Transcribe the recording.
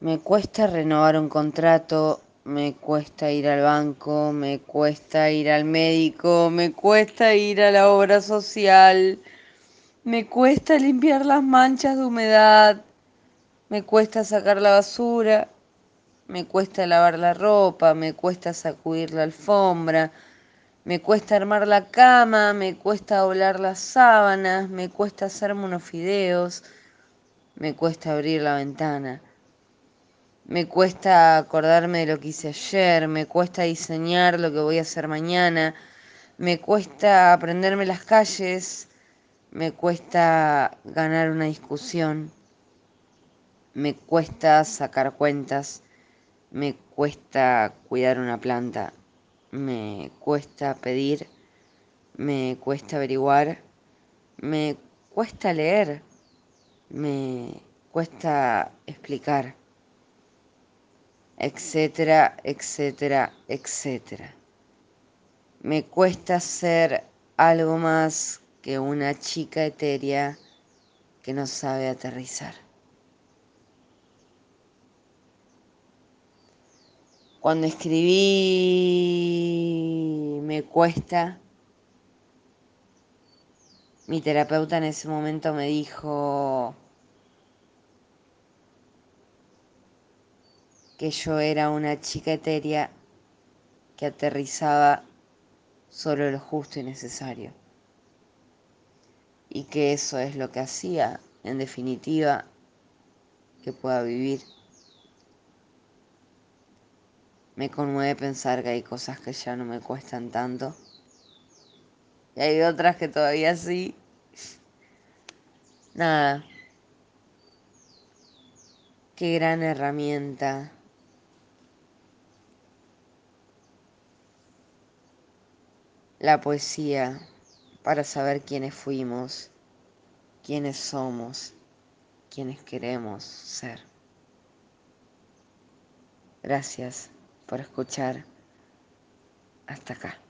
Me cuesta renovar un contrato, me cuesta ir al banco, me cuesta ir al médico, me cuesta ir a la obra social, me cuesta limpiar las manchas de humedad, me cuesta sacar la basura, me cuesta lavar la ropa, me cuesta sacudir la alfombra, me cuesta armar la cama, me cuesta doblar las sábanas, me cuesta hacerme unos fideos, me cuesta abrir la ventana. Me cuesta acordarme de lo que hice ayer, me cuesta diseñar lo que voy a hacer mañana, me cuesta aprenderme las calles, me cuesta ganar una discusión, me cuesta sacar cuentas, me cuesta cuidar una planta, me cuesta pedir, me cuesta averiguar, me cuesta leer, me cuesta explicar etcétera, etcétera, etcétera. Me cuesta ser algo más que una chica etérea que no sabe aterrizar. Cuando escribí me cuesta, mi terapeuta en ese momento me dijo, que yo era una chica etérea que aterrizaba solo lo justo y necesario. Y que eso es lo que hacía, en definitiva, que pueda vivir. Me conmueve pensar que hay cosas que ya no me cuestan tanto. Y hay otras que todavía sí. Nada. Qué gran herramienta la poesía para saber quiénes fuimos, quiénes somos, quiénes queremos ser. Gracias por escuchar hasta acá.